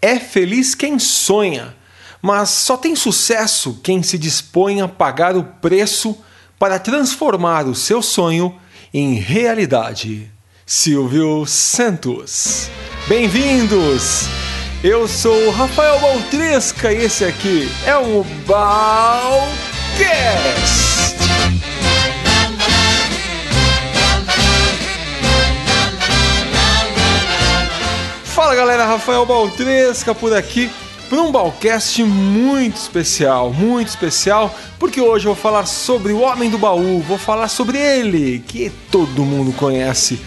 É feliz quem sonha, mas só tem sucesso quem se dispõe a pagar o preço para transformar o seu sonho em realidade. Silvio Santos. Bem-vindos! Eu sou Rafael Baltresca e esse aqui é o Balcast! Fala galera, Rafael Baltresca por aqui para um Balcast muito especial, muito especial, porque hoje eu vou falar sobre o Homem do Baú, vou falar sobre ele, que todo mundo conhece.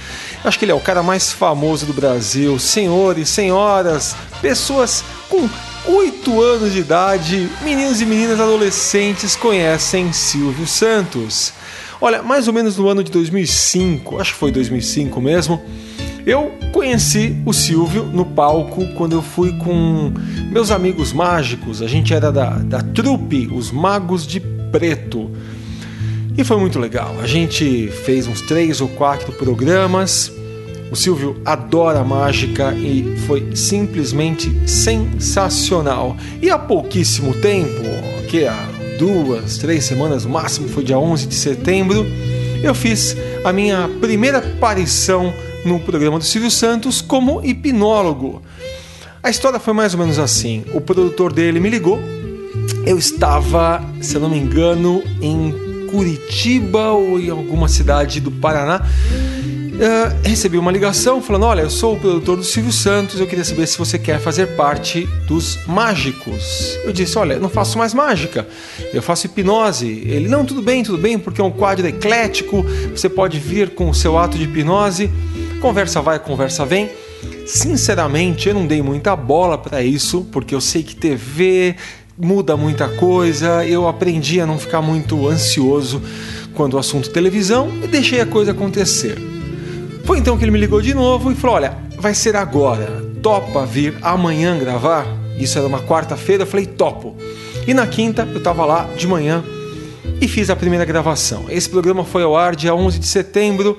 Acho que ele é o cara mais famoso do Brasil, senhores, senhoras, pessoas com 8 anos de idade, meninos e meninas adolescentes conhecem Silvio Santos. Olha, mais ou menos no ano de 2005, acho que foi 2005 mesmo, eu conheci o Silvio no palco quando eu fui com meus amigos mágicos. A gente era da, da trupe Os Magos de Preto. E foi muito legal. A gente fez uns três ou quatro programas. O Silvio adora mágica e foi simplesmente sensacional. E há pouquíssimo tempo, que há duas, três semanas, no máximo foi dia 11 de setembro, eu fiz a minha primeira aparição no programa do Silvio Santos como hipnólogo. A história foi mais ou menos assim: o produtor dele me ligou, eu estava, se eu não me engano, em Curitiba ou em alguma cidade do Paraná. Uh, recebi uma ligação falando: Olha, eu sou o produtor do Silvio Santos, eu queria saber se você quer fazer parte dos mágicos. Eu disse: Olha, não faço mais mágica, eu faço hipnose. Ele: Não, tudo bem, tudo bem, porque é um quadro eclético, você pode vir com o seu ato de hipnose. Conversa vai, conversa vem. Sinceramente, eu não dei muita bola para isso, porque eu sei que TV muda muita coisa. Eu aprendi a não ficar muito ansioso quando o assunto televisão e deixei a coisa acontecer. Foi então que ele me ligou de novo e falou: Olha, vai ser agora. Topa vir amanhã gravar? Isso era uma quarta-feira. Eu falei: Topo. E na quinta eu estava lá de manhã e fiz a primeira gravação. Esse programa foi ao ar dia 11 de setembro.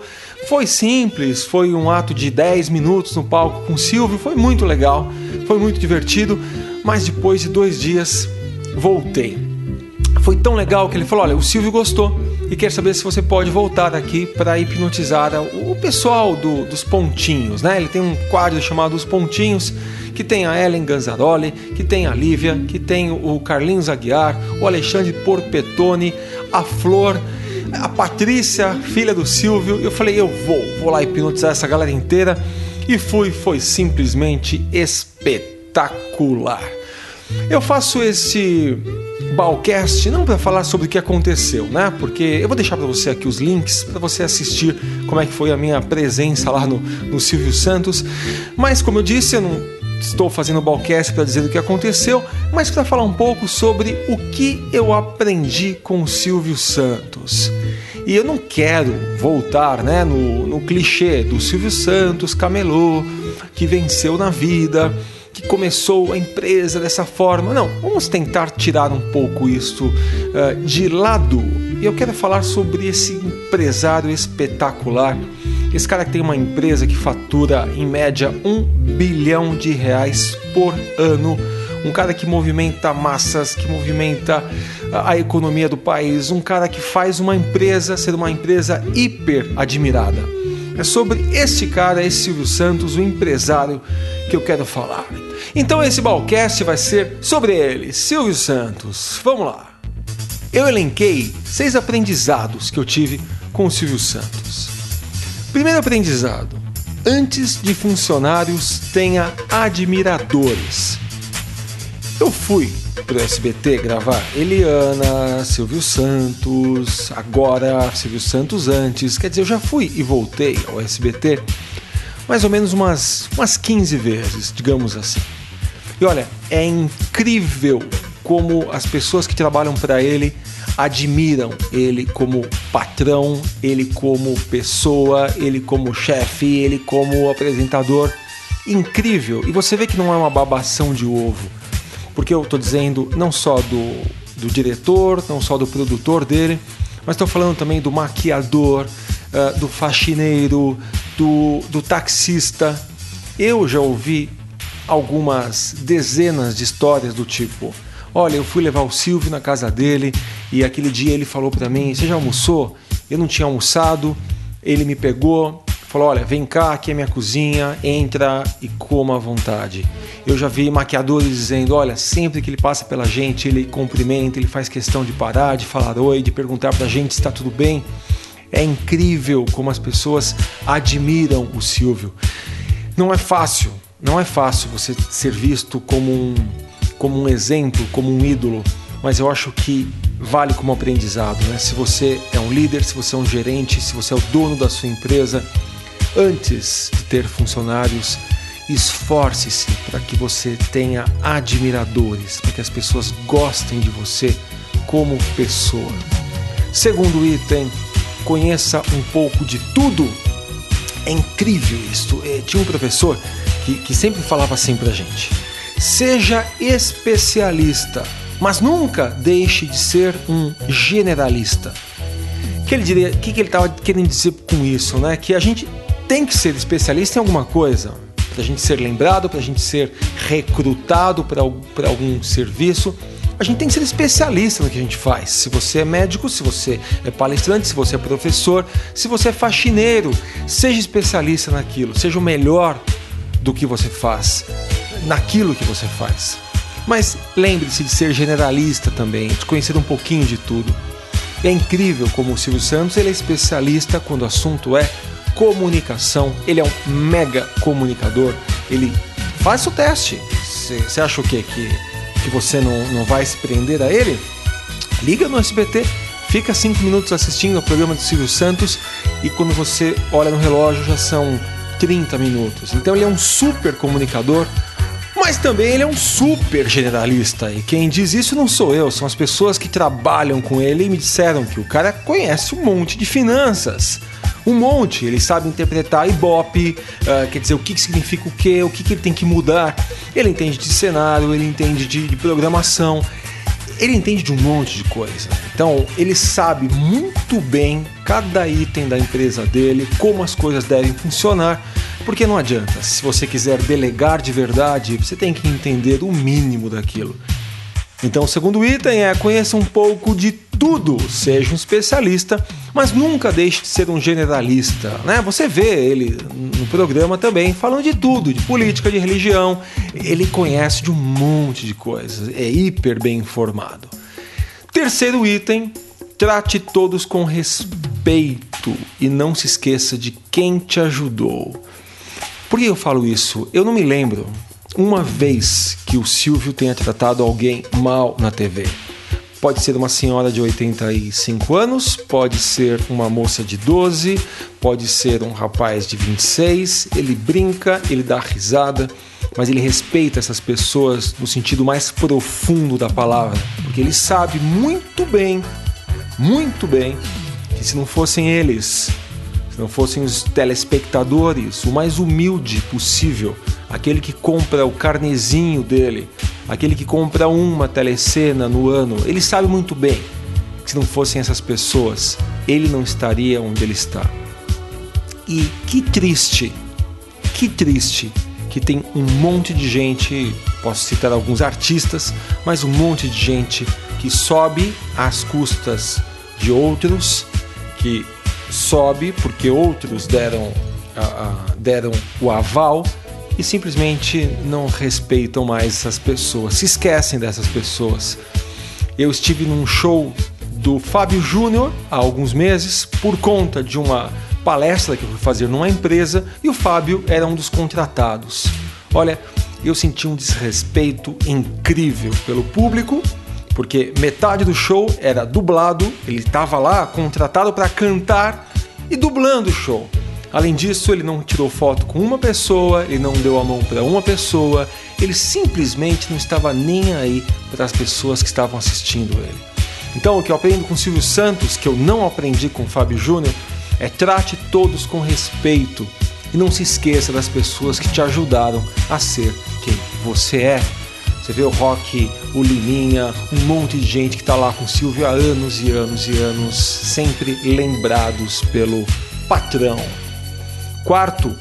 Foi simples, foi um ato de 10 minutos no palco com o Silvio, foi muito legal, foi muito divertido, mas depois de dois dias voltei. Foi tão legal que ele falou: Olha, o Silvio gostou e quer saber se você pode voltar aqui para hipnotizar o pessoal do, dos pontinhos, né? Ele tem um quadro chamado Os Pontinhos, que tem a Ellen Ganzaroli, que tem a Lívia, que tem o Carlinhos Aguiar, o Alexandre Porpetone, a Flor a Patrícia, filha do Silvio. Eu falei, eu vou, vou lá hipnotizar essa galera inteira. E fui, foi simplesmente espetacular. Eu faço esse Balcast não para falar sobre o que aconteceu, né? Porque eu vou deixar para você aqui os links para você assistir como é que foi a minha presença lá no, no Silvio Santos. Mas como eu disse, eu não estou fazendo o Balcast para dizer o que aconteceu, mas para falar um pouco sobre o que eu aprendi com o Silvio Santos. E eu não quero voltar né, no, no clichê do Silvio Santos, camelô, que venceu na vida, que começou a empresa dessa forma. Não, vamos tentar tirar um pouco isso uh, de lado. E eu quero falar sobre esse empresário espetacular esse cara que tem uma empresa que fatura em média um bilhão de reais por ano. Um cara que movimenta massas, que movimenta a economia do país, um cara que faz uma empresa ser uma empresa hiper admirada. É sobre esse cara, esse Silvio Santos, o empresário, que eu quero falar. Então esse Balcast vai ser sobre ele, Silvio Santos. Vamos lá. Eu elenquei seis aprendizados que eu tive com o Silvio Santos. Primeiro aprendizado: antes de funcionários, tenha admiradores. Eu fui pro SBT gravar Eliana, Silvio Santos, agora Silvio Santos antes. Quer dizer, eu já fui e voltei ao SBT mais ou menos umas, umas 15 vezes, digamos assim. E olha, é incrível como as pessoas que trabalham para ele admiram ele como patrão, ele como pessoa, ele como chefe, ele como apresentador. Incrível! E você vê que não é uma babação de ovo, porque eu estou dizendo não só do, do diretor, não só do produtor dele, mas estou falando também do maquiador, uh, do faxineiro, do, do taxista. Eu já ouvi algumas dezenas de histórias do tipo: Olha, eu fui levar o Silvio na casa dele e aquele dia ele falou para mim: Você já almoçou? Eu não tinha almoçado. Ele me pegou, falou: Olha, vem cá, aqui é minha cozinha, entra e coma à vontade. Eu já vi maquiadores dizendo: Olha, sempre que ele passa pela gente, ele cumprimenta, ele faz questão de parar, de falar oi, de perguntar pra gente se está tudo bem. É incrível como as pessoas admiram o Silvio. Não é fácil, não é fácil você ser visto como um, como um exemplo, como um ídolo, mas eu acho que vale como aprendizado. Né? Se você é um líder, se você é um gerente, se você é o dono da sua empresa, antes de ter funcionários, esforce-se para que você tenha admiradores, para que as pessoas gostem de você como pessoa. Segundo item, conheça um pouco de tudo. É incrível isso. É, tinha um professor que, que sempre falava assim pra gente: seja especialista, mas nunca deixe de ser um generalista. Que ele o que, que ele estava querendo dizer com isso, né? Que a gente tem que ser especialista em alguma coisa para a gente ser lembrado, para a gente ser recrutado para algum serviço a gente tem que ser especialista no que a gente faz. Se você é médico, se você é palestrante, se você é professor, se você é faxineiro, seja especialista naquilo, seja o melhor do que você faz, naquilo que você faz. Mas lembre-se de ser generalista também, de conhecer um pouquinho de tudo. É incrível como o Silvio Santos ele é especialista quando o assunto é comunicação. Ele é um mega comunicador. Ele faz o teste. Você acha o quê? Que que você não, não vai se prender a ele, liga no SBT, fica cinco minutos assistindo ao programa do Silvio Santos e quando você olha no relógio já são 30 minutos. Então ele é um super comunicador, mas também ele é um super generalista. E quem diz isso não sou eu, são as pessoas que trabalham com ele e me disseram que o cara conhece um monte de finanças um monte. Ele sabe interpretar Ibope, uh, quer dizer, o que, que significa o quê, o que, que ele tem que mudar. Ele entende de cenário, ele entende de, de programação, ele entende de um monte de coisa. Então, ele sabe muito bem cada item da empresa dele, como as coisas devem funcionar, porque não adianta. Se você quiser delegar de verdade, você tem que entender o mínimo daquilo. Então, o segundo item é conheça um pouco de tudo, seja um especialista, mas nunca deixe de ser um generalista. Né? Você vê ele no programa também falando de tudo, de política, de religião. Ele conhece de um monte de coisas, é hiper bem informado. Terceiro item, trate todos com respeito e não se esqueça de quem te ajudou. Por que eu falo isso? Eu não me lembro uma vez que o Silvio tenha tratado alguém mal na TV. Pode ser uma senhora de 85 anos, pode ser uma moça de 12, pode ser um rapaz de 26. Ele brinca, ele dá risada, mas ele respeita essas pessoas no sentido mais profundo da palavra, porque ele sabe muito bem, muito bem, que se não fossem eles, fossem os telespectadores, o mais humilde possível, aquele que compra o carnezinho dele, aquele que compra uma telecena no ano, ele sabe muito bem que se não fossem essas pessoas, ele não estaria onde ele está. E que triste, que triste que tem um monte de gente, posso citar alguns artistas, mas um monte de gente que sobe às custas de outros, que sobe porque outros deram, deram o aval e simplesmente não respeitam mais essas pessoas, se esquecem dessas pessoas. Eu estive num show do Fábio Júnior há alguns meses por conta de uma palestra que eu fui fazer numa empresa e o Fábio era um dos contratados. Olha, eu senti um desrespeito incrível pelo público, porque metade do show era dublado, ele estava lá contratado para cantar e dublando o show. Além disso, ele não tirou foto com uma pessoa, ele não deu a mão para uma pessoa, ele simplesmente não estava nem aí para as pessoas que estavam assistindo ele. Então, o que eu aprendo com Silvio Santos, que eu não aprendi com Fábio Júnior, é trate todos com respeito e não se esqueça das pessoas que te ajudaram a ser quem você é. Você vê o Rock, o Liminha, um monte de gente que está lá com o Silvio há anos e anos e anos, sempre lembrados pelo patrão. Quarto,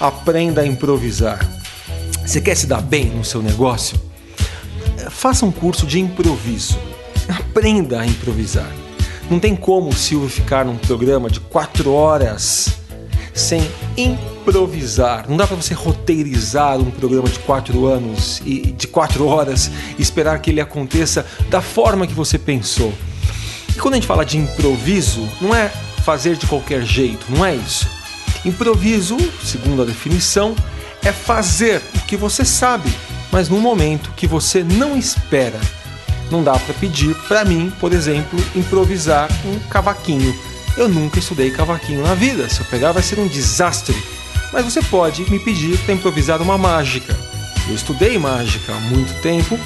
aprenda a improvisar. Você quer se dar bem no seu negócio? Faça um curso de improviso. Aprenda a improvisar. Não tem como o Silvio ficar num programa de quatro horas sem improvisar. Não dá para você roteirizar um programa de quatro anos e de quatro horas e esperar que ele aconteça da forma que você pensou. E quando a gente fala de improviso, não é fazer de qualquer jeito, não é isso. Improviso, segundo a definição, é fazer o que você sabe, mas num momento que você não espera. Não dá para pedir para mim, por exemplo, improvisar um cavaquinho. Eu nunca estudei cavaquinho na vida. Se eu pegar, vai ser um desastre. Mas você pode me pedir para improvisar uma mágica. Eu estudei mágica há muito tempo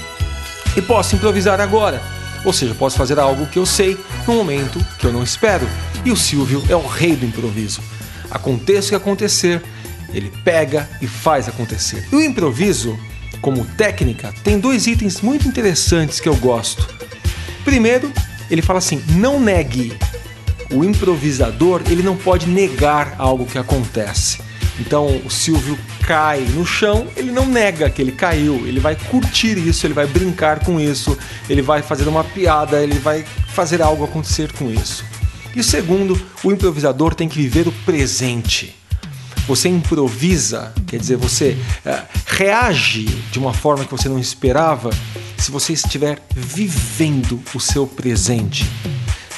e posso improvisar agora. Ou seja, posso fazer algo que eu sei no momento que eu não espero. E o Silvio é o rei do improviso. Aconteça o que acontecer, ele pega e faz acontecer. E o improviso, como técnica, tem dois itens muito interessantes que eu gosto. Primeiro, ele fala assim: não negue. O improvisador ele não pode negar algo que acontece. Então o Silvio cai no chão, ele não nega que ele caiu, ele vai curtir isso, ele vai brincar com isso, ele vai fazer uma piada, ele vai fazer algo acontecer com isso. E segundo, o improvisador tem que viver o presente. Você improvisa, quer dizer, você uh, reage de uma forma que você não esperava se você estiver vivendo o seu presente.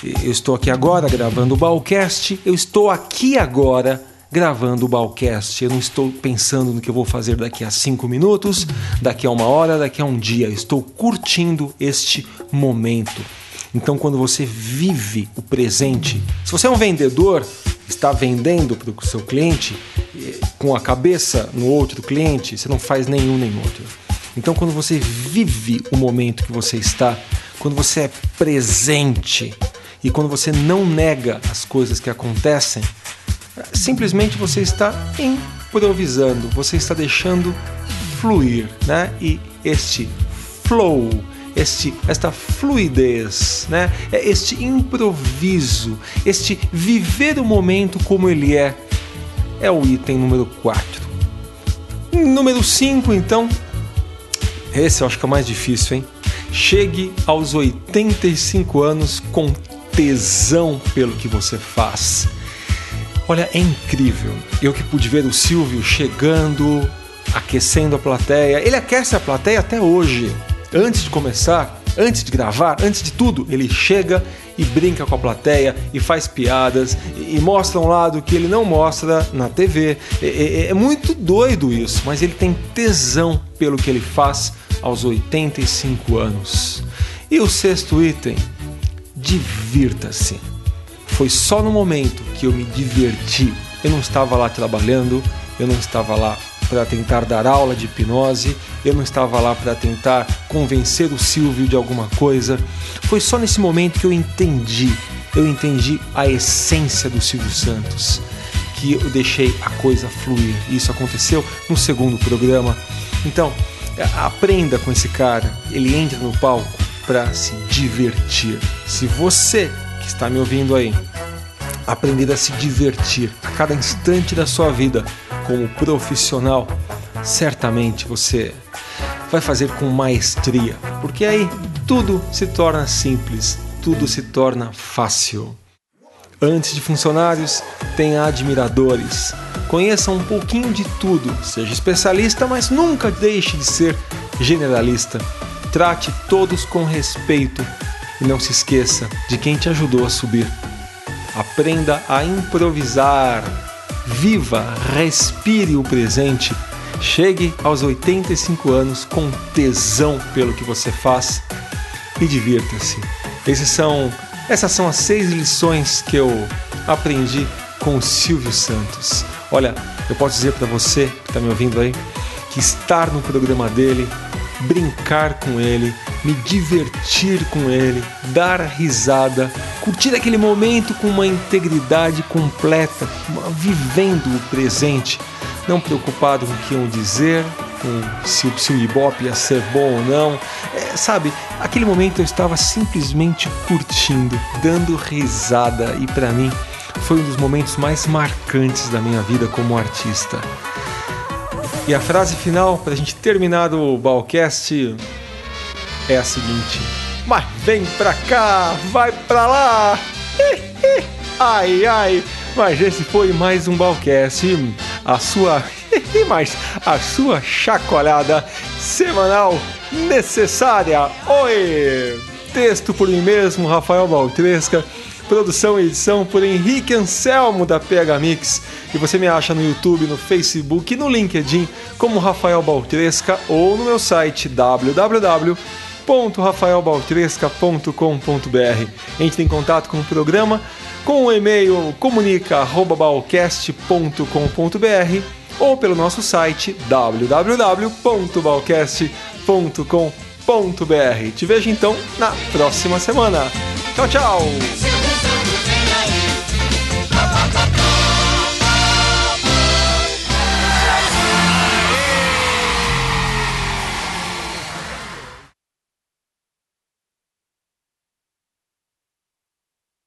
Eu estou aqui agora gravando o Balcast, eu estou aqui agora gravando o Balcast. Eu não estou pensando no que eu vou fazer daqui a cinco minutos, daqui a uma hora, daqui a um dia. Eu estou curtindo este momento. Então, quando você vive o presente, se você é um vendedor, está vendendo para o seu cliente eh, com a cabeça no outro cliente, você não faz nenhum nem outro. Então, quando você vive o momento que você está, quando você é presente e quando você não nega as coisas que acontecem, simplesmente você está improvisando, você está deixando fluir, né? E este flow este, esta fluidez, né? É este improviso, este viver o momento como ele é, é o item número 4. Número 5, então, esse eu acho que é o mais difícil, hein? Chegue aos 85 anos com tesão pelo que você faz. Olha, é incrível. Eu que pude ver o Silvio chegando, aquecendo a plateia. Ele aquece a plateia até hoje antes de começar, antes de gravar, antes de tudo, ele chega e brinca com a plateia e faz piadas e, mostra um lado que ele não mostra na TV. É, é, é muito doido isso, mas ele tem tesão pelo que ele faz aos 85 anos. E o sexto item, divirta-se. Foi só no momento que eu me diverti. Eu não estava lá trabalhando, eu não estava lá para tentar dar aula de hipnose, eu não estava lá para tentar convencer o Silvio de alguma coisa. Foi só nesse momento que eu entendi, eu entendi a essência do Silvio Santos, que eu deixei a coisa fluir. Isso aconteceu no segundo programa. Então, aprenda com esse cara, ele entra no palco para se divertir. Se você que está me ouvindo aí aprender a se divertir a cada instante da sua vida, como profissional, certamente você vai fazer com maestria, porque aí tudo se torna simples, tudo se torna fácil. Antes de funcionários, tenha admiradores. Conheça um pouquinho de tudo, seja especialista, mas nunca deixe de ser generalista. Trate todos com respeito e não se esqueça de quem te ajudou a subir. Aprenda a improvisar viva, respire o presente. Chegue aos 85 anos com tesão pelo que você faz e divirta-se. Esses são, essas são as seis lições que eu aprendi com o Silvio Santos. Olha, eu posso dizer para você que está me ouvindo aí que estar no programa dele, brincar com ele, me divertir com ele, dar risada, curtir aquele momento com uma integridade completa, vivendo o presente, não preocupado com o que iam dizer, com se o Ibope ia ser bom ou não. É, sabe, aquele momento eu estava simplesmente curtindo, dando risada e para mim foi um dos momentos mais marcantes da minha vida como artista. E a frase final para a gente terminar o Balcast é a seguinte: Mas vem pra cá, vai pra lá! ai ai! Mas esse foi mais um Balcast, a sua mas a sua chacoalhada semanal necessária. Oi! Texto por mim mesmo, Rafael Baltresca. Produção e edição por Henrique Anselmo da PH Mix. E você me acha no YouTube, no Facebook e no LinkedIn como Rafael Baltresca ou no meu site www.rafaelbaltresca.com.br. Entre em contato com o programa com o e-mail comunica@balcast.com.br ou pelo nosso site www.balcast.com.br. Te vejo então na próxima semana. Tchau, tchau!